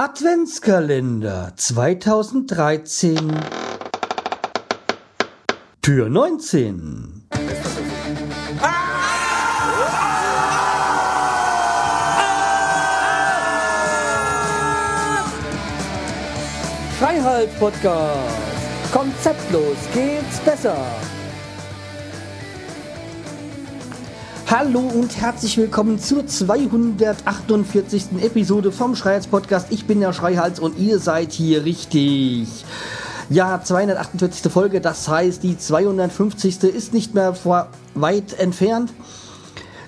Adventskalender 2013 Tür 19 Freiheit Podcast Konzeptlos geht's besser Hallo und herzlich willkommen zur 248. Episode vom Schreihals Podcast. Ich bin der Schreihals und ihr seid hier richtig. Ja, 248. Folge, das heißt, die 250. ist nicht mehr weit entfernt.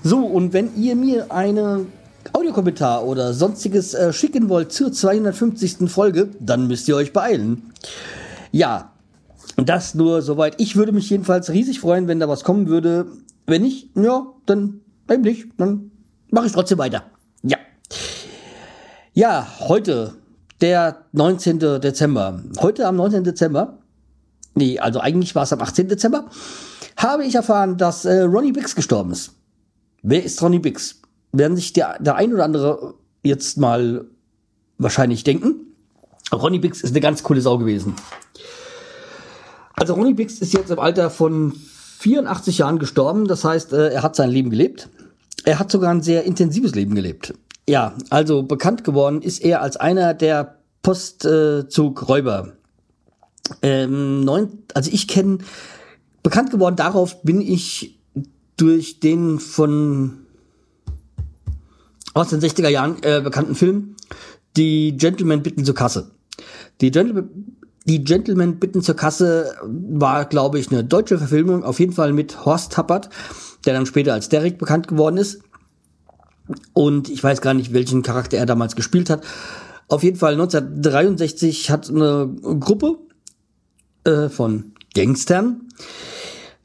So, und wenn ihr mir einen Audiokommentar oder sonstiges äh, schicken wollt zur 250. Folge, dann müsst ihr euch beeilen. Ja, das nur soweit. Ich würde mich jedenfalls riesig freuen, wenn da was kommen würde. Wenn nicht, ja, dann eben nicht. Dann mache ich trotzdem weiter. Ja. Ja, heute, der 19. Dezember. Heute am 19. Dezember, nee, also eigentlich war es am 18. Dezember, habe ich erfahren, dass äh, Ronnie Bix gestorben ist. Wer ist Ronnie Bix? Werden sich der, der ein oder andere jetzt mal wahrscheinlich denken. Ronnie Bix ist eine ganz coole Sau gewesen. Also Ronnie Bix ist jetzt im Alter von 84 Jahren gestorben. Das heißt, äh, er hat sein Leben gelebt. Er hat sogar ein sehr intensives Leben gelebt. Ja, also bekannt geworden ist er als einer der Postzugräuber. Ähm, neun, also ich kenne, bekannt geworden darauf bin ich durch den von aus den 60er Jahren äh, bekannten Film Die Gentlemen bitten zur Kasse. Die Gentlemen die Gentlemen bitten zur Kasse war, glaube ich, eine deutsche Verfilmung, auf jeden Fall mit Horst Tappert, der dann später als Derek bekannt geworden ist. Und ich weiß gar nicht, welchen Charakter er damals gespielt hat. Auf jeden Fall 1963 hat eine Gruppe äh, von Gangstern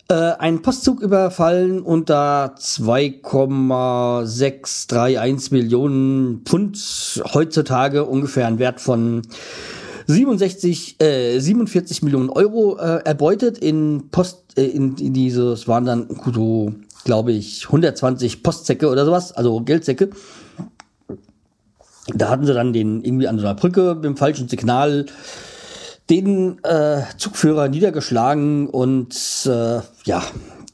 äh, einen Postzug überfallen und da 2,631 Millionen Pfund heutzutage ungefähr ein Wert von 67, äh, 47 Millionen Euro äh, erbeutet in Post, äh, in, in dieses waren dann so, glaube ich, 120 Postsäcke oder sowas, also Geldsäcke. Da hatten sie dann den irgendwie an so einer Brücke mit dem falschen Signal den äh, Zugführer niedergeschlagen und äh, ja,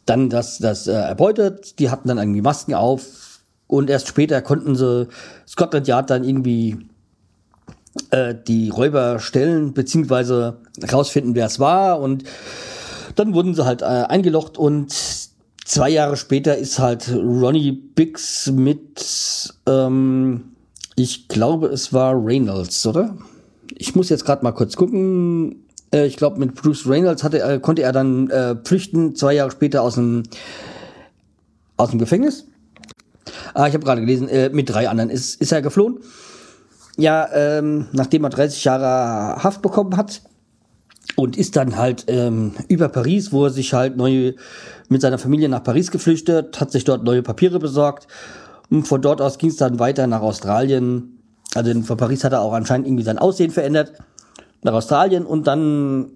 dann das, das äh, erbeutet. Die hatten dann irgendwie Masken auf und erst später konnten sie Scotland Yard dann irgendwie äh, die Räuber stellen, beziehungsweise rausfinden, wer es war. Und dann wurden sie halt äh, eingelocht und zwei Jahre später ist halt Ronnie Biggs mit, ähm, ich glaube, es war Reynolds, oder? Ich muss jetzt gerade mal kurz gucken. Äh, ich glaube, mit Bruce Reynolds hatte, äh, konnte er dann äh, flüchten, zwei Jahre später aus dem, aus dem Gefängnis. Ah, ich habe gerade gelesen, äh, mit drei anderen ist, ist er geflohen ja, ähm, nachdem er 30 Jahre Haft bekommen hat und ist dann halt ähm, über Paris, wo er sich halt neu mit seiner Familie nach Paris geflüchtet, hat sich dort neue Papiere besorgt und von dort aus ging es dann weiter nach Australien. Also von Paris hat er auch anscheinend irgendwie sein Aussehen verändert nach Australien und dann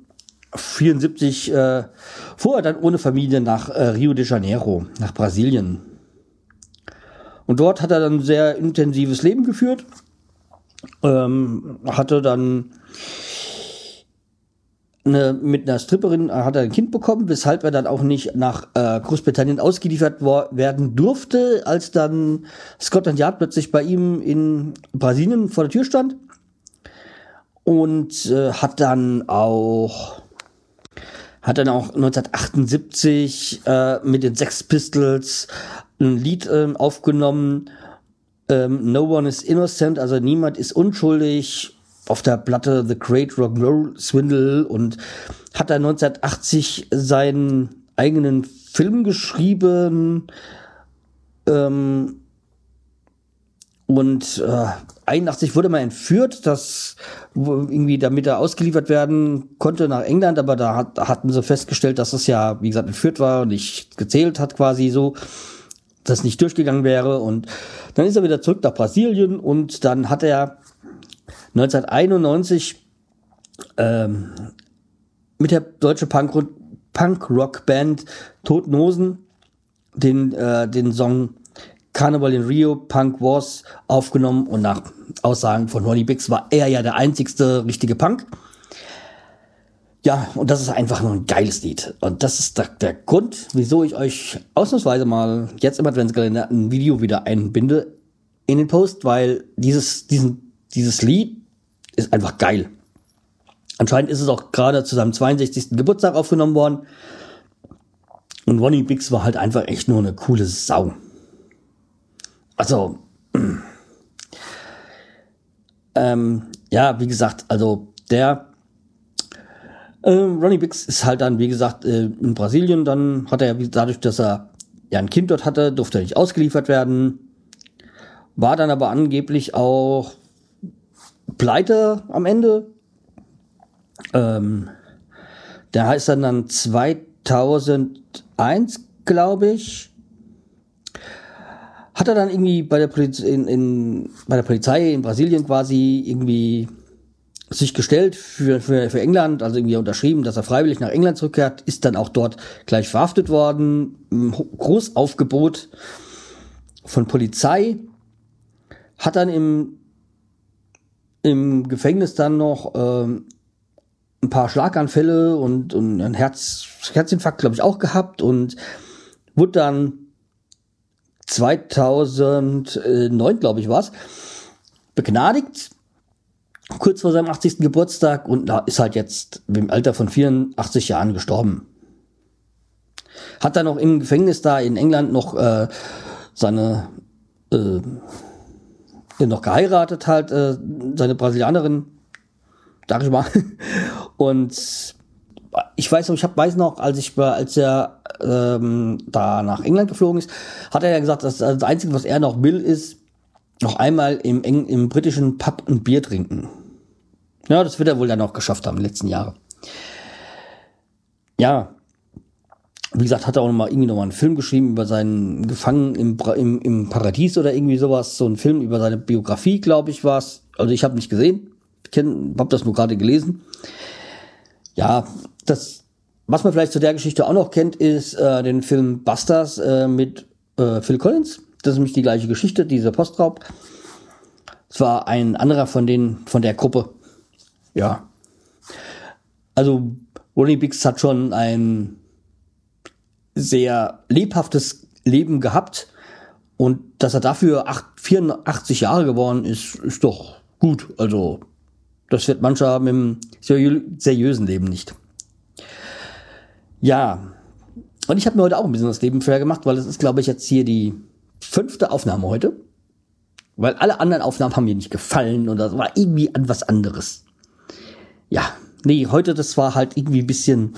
74 äh, fuhr er dann ohne Familie nach äh, Rio de Janeiro, nach Brasilien. Und dort hat er dann sehr intensives Leben geführt ähm, hatte dann eine, mit einer Stripperin hat er ein Kind bekommen, weshalb er dann auch nicht nach äh, Großbritannien ausgeliefert werden durfte, als dann Scotland Yard plötzlich bei ihm in Brasilien vor der Tür stand. Und äh, hat dann auch hat dann auch 1978 äh, mit den Sex Pistols ein Lied äh, aufgenommen ähm, no One is Innocent, also niemand ist unschuldig. Auf der Platte The Great Rock'n'Roll Swindle und hat dann 1980 seinen eigenen Film geschrieben. Ähm, und äh, 81 wurde mal entführt, das irgendwie damit er ausgeliefert werden konnte nach England, aber da hat, hatten sie festgestellt, dass es ja, wie gesagt, entführt war und nicht gezählt hat quasi so das nicht durchgegangen wäre. Und dann ist er wieder zurück nach Brasilien und dann hat er 1991 ähm, mit der deutsche Punk-Rock-Band Toten Hosen den, äh, den Song Carnival in Rio, Punk Wars aufgenommen und nach Aussagen von Ronnie Bix war er ja der einzigste richtige Punk. Ja, und das ist einfach nur ein geiles Lied. Und das ist der, der Grund, wieso ich euch ausnahmsweise mal jetzt im Adventskalender ein Video wieder einbinde in den Post, weil dieses, diesen, dieses Lied ist einfach geil. Anscheinend ist es auch gerade zu seinem 62. Geburtstag aufgenommen worden. Und Ronnie Bix war halt einfach echt nur eine coole Sau. Also, ähm, ja, wie gesagt, also der äh, Ronnie Bix ist halt dann, wie gesagt, äh, in Brasilien. Dann hat er dadurch, dass er ja ein Kind dort hatte, durfte er nicht ausgeliefert werden. War dann aber angeblich auch pleite am Ende. Ähm, der heißt dann dann 2001, glaube ich, hat er dann irgendwie bei der, Polizei in, in, bei der Polizei in Brasilien quasi irgendwie sich gestellt für, für, für England, also irgendwie unterschrieben, dass er freiwillig nach England zurückkehrt, ist dann auch dort gleich verhaftet worden. Großaufgebot von Polizei. Hat dann im, im Gefängnis dann noch ähm, ein paar Schlaganfälle und, und ein Herz, Herzinfarkt, glaube ich, auch gehabt und wurde dann 2009, glaube ich, war's, begnadigt, kurz vor seinem 80. Geburtstag und ist halt jetzt im Alter von 84 Jahren gestorben. Hat dann noch im Gefängnis da in England noch äh, seine äh, noch geheiratet halt, äh, seine Brasilianerin, sag ich mal. Und ich weiß noch, ich hab, weiß noch, als ich als er ähm, da nach England geflogen ist, hat er ja gesagt, dass das Einzige, was er noch will, ist noch einmal im, Eng, im britischen Pub ein Bier trinken. Ja, das wird er wohl dann auch geschafft haben, den letzten Jahren. Ja, wie gesagt, hat er auch noch mal irgendwie noch mal einen Film geschrieben über seinen Gefangen im, im, im Paradies oder irgendwie sowas. So ein Film über seine Biografie, glaube ich, war es. Also ich habe nicht gesehen, ich habe das nur gerade gelesen. Ja, das, was man vielleicht zu der Geschichte auch noch kennt, ist äh, den Film Busters äh, mit äh, Phil Collins. Das ist nämlich die gleiche Geschichte, dieser Postraub. Es war ein anderer von den, von der Gruppe. Ja. Also, Ronnie Bix hat schon ein sehr lebhaftes Leben gehabt. Und dass er dafür acht, 84 Jahre geworden ist, ist doch gut. Also, das wird mancher mit dem seriösen Leben nicht. Ja, und ich habe mir heute auch ein bisschen das Leben fair gemacht, weil es ist, glaube ich, jetzt hier die fünfte Aufnahme heute. Weil alle anderen Aufnahmen haben mir nicht gefallen und das war irgendwie an was anderes. Ja, nee, heute, das war halt irgendwie ein bisschen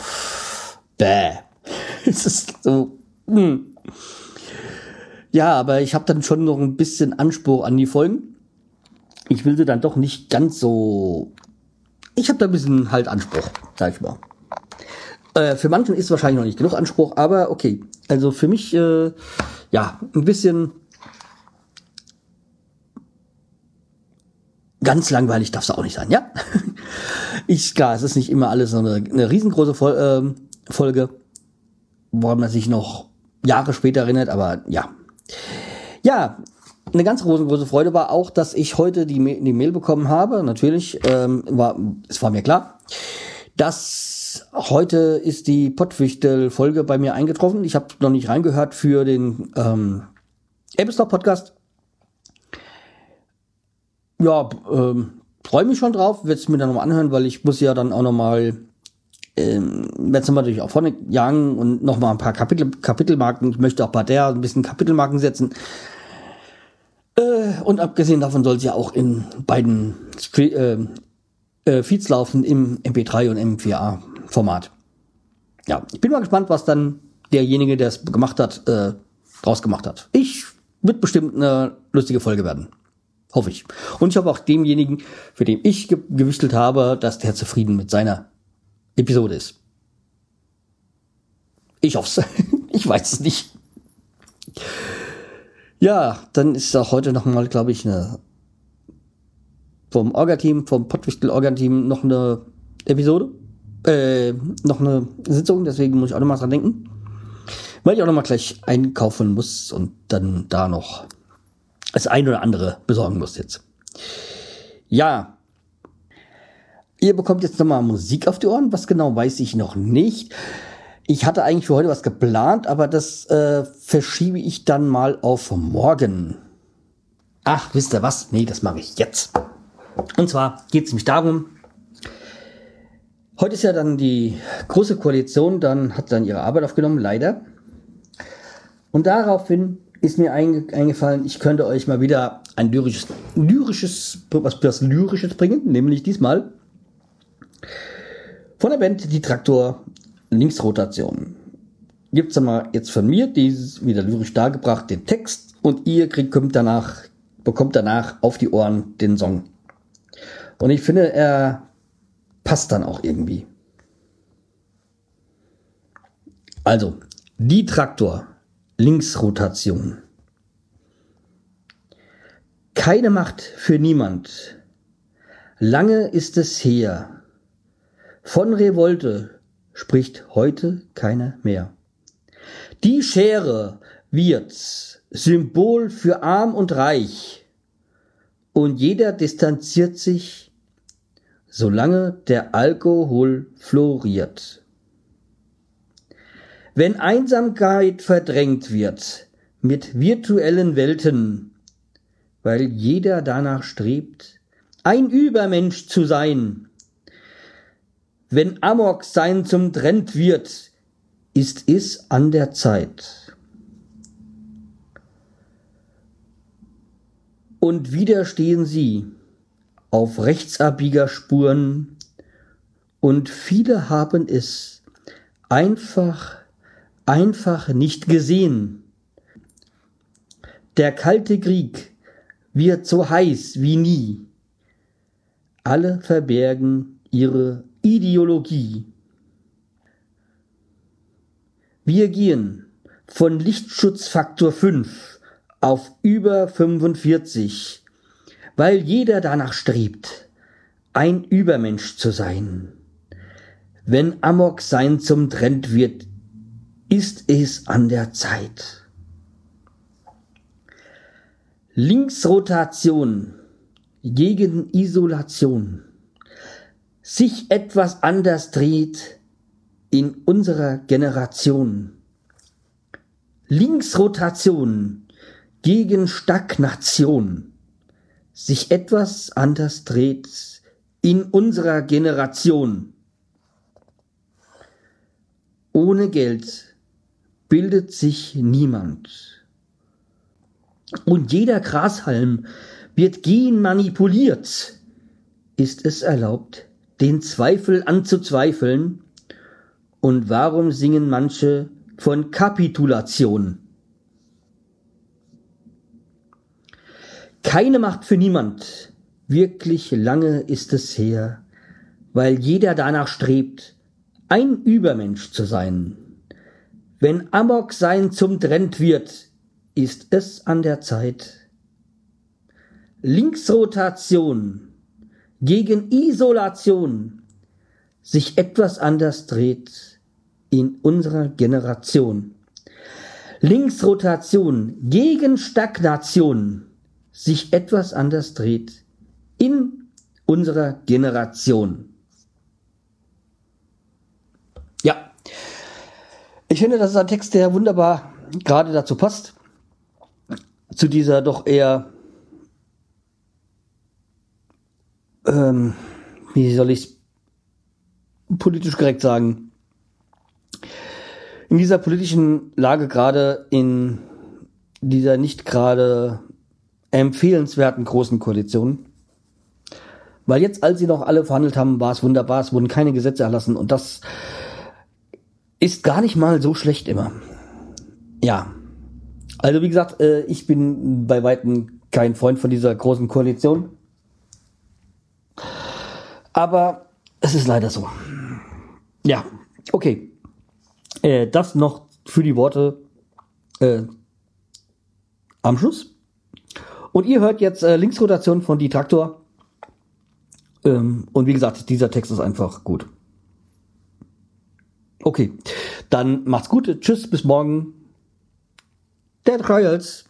bäh. es ist so, hm. Ja, aber ich habe dann schon noch ein bisschen Anspruch an die Folgen ich will sie dann doch nicht ganz so. Ich habe da ein bisschen halt Anspruch, sag ich mal. Äh, für manchen ist wahrscheinlich noch nicht genug Anspruch, aber okay. Also für mich, äh, ja, ein bisschen ganz langweilig darf es auch nicht sein, ja? ich, klar, es ist nicht immer alles so eine, eine riesengroße Vol äh, Folge, woran man sich noch Jahre später erinnert, aber ja. Ja, eine ganz große, Freude war auch, dass ich heute die, die Mail bekommen habe. Natürlich, ähm, war, es war mir klar, dass heute ist die Pottwichtel-Folge bei mir eingetroffen. Ich habe noch nicht reingehört für den ähm, Apple Podcast. Ja, ähm, freue mich schon drauf, werde es mir dann nochmal anhören, weil ich muss ja dann auch nochmal ähm, werde es natürlich auch vorne jagen und nochmal ein paar Kapitel, Kapitelmarken. Ich möchte auch bei der ein bisschen Kapitelmarken setzen. Äh, und abgesehen davon soll sie ja auch in beiden Stre äh, äh, Feeds laufen, im MP3 und M4A Format. Ja, ich bin mal gespannt, was dann derjenige, der es gemacht hat, äh, draus gemacht hat. Ich wird bestimmt eine lustige Folge werden. Hoffe ich. Und ich hoffe auch demjenigen, für den ich ge gewichtelt habe, dass der zufrieden mit seiner Episode ist. Ich hoffe es. ich weiß es nicht. Ja, dann ist auch heute nochmal, glaube ich, eine vom Orga-Team, vom Pottwichtel-Orga-Team noch eine Episode, äh, noch eine Sitzung, deswegen muss ich auch nochmal dran denken. weil ich auch noch mal gleich einkaufen muss und dann da noch das ein oder andere besorgen muss jetzt. Ja, ihr bekommt jetzt noch mal Musik auf die Ohren. Was genau weiß ich noch nicht. Ich hatte eigentlich für heute was geplant, aber das äh, verschiebe ich dann mal auf morgen. Ach, wisst ihr was? Nee, das mache ich jetzt. Und zwar geht es nämlich darum, heute ist ja dann die große Koalition, dann hat dann ihre Arbeit aufgenommen, leider. Und daraufhin ist mir eingefallen, ich könnte euch mal wieder ein lyrisches, lyrisches, was, was Lyrisches bringen, nämlich diesmal von der Band Die Traktor Linksrotation. Gibt's dann mal jetzt von mir, die ist wieder lyrisch dargebracht, den Text und ihr kriegt, kommt danach, bekommt danach auf die Ohren den Song. Und ich finde, er passt dann auch irgendwie. Also, die Traktor, Linksrotation. Keine Macht für niemand. Lange ist es her. Von Revolte spricht heute keiner mehr. Die Schere wird Symbol für arm und reich und jeder distanziert sich, solange der Alkohol floriert. Wenn Einsamkeit verdrängt wird mit virtuellen Welten, weil jeder danach strebt, ein Übermensch zu sein, wenn Amok sein zum Trend wird, ist es an der Zeit. Und wieder stehen sie auf Rechtsabbiegerspuren und viele haben es einfach, einfach nicht gesehen. Der kalte Krieg wird so heiß wie nie. Alle verbergen ihre Ideologie. Wir gehen von Lichtschutzfaktor 5 auf über 45, weil jeder danach strebt, ein Übermensch zu sein. Wenn Amok sein zum Trend wird, ist es an der Zeit. Linksrotation gegen Isolation sich etwas anders dreht in unserer Generation. Linksrotation gegen Stagnation. Sich etwas anders dreht in unserer Generation. Ohne Geld bildet sich niemand. Und jeder Grashalm wird gen manipuliert. Ist es erlaubt, den Zweifel anzuzweifeln? Und warum singen manche von Kapitulation? Keine Macht für niemand. Wirklich lange ist es her, weil jeder danach strebt, ein Übermensch zu sein. Wenn Amok sein zum Trend wird, ist es an der Zeit. Linksrotation gegen Isolation sich etwas anders dreht in unserer Generation. Linksrotation gegen Stagnation sich etwas anders dreht in unserer Generation. Ja, ich finde, das ist ein Text, der wunderbar gerade dazu passt, zu dieser doch eher ähm, wie soll ich es politisch korrekt sagen, in dieser politischen Lage gerade in dieser nicht gerade empfehlenswerten großen Koalition. Weil jetzt, als sie noch alle verhandelt haben, war es wunderbar, es wurden keine Gesetze erlassen und das ist gar nicht mal so schlecht immer. Ja. Also wie gesagt, äh, ich bin bei weitem kein Freund von dieser großen Koalition. Aber es ist leider so. Ja, okay. Äh, das noch für die Worte äh, am Schluss. Und ihr hört jetzt äh, Linksrotation von Die Traktor. Ähm, und wie gesagt, dieser Text ist einfach gut. Okay, dann macht's gut. Tschüss, bis morgen. Der Trials.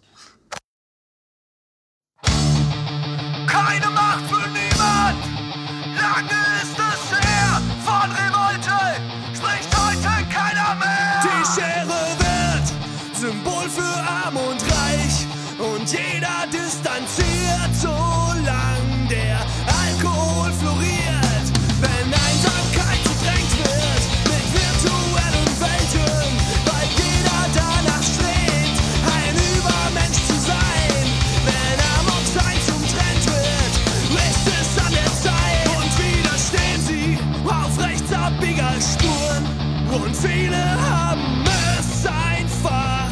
und viele haben es einfach,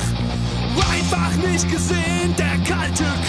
einfach nicht gesehen. Der kalte Kopf.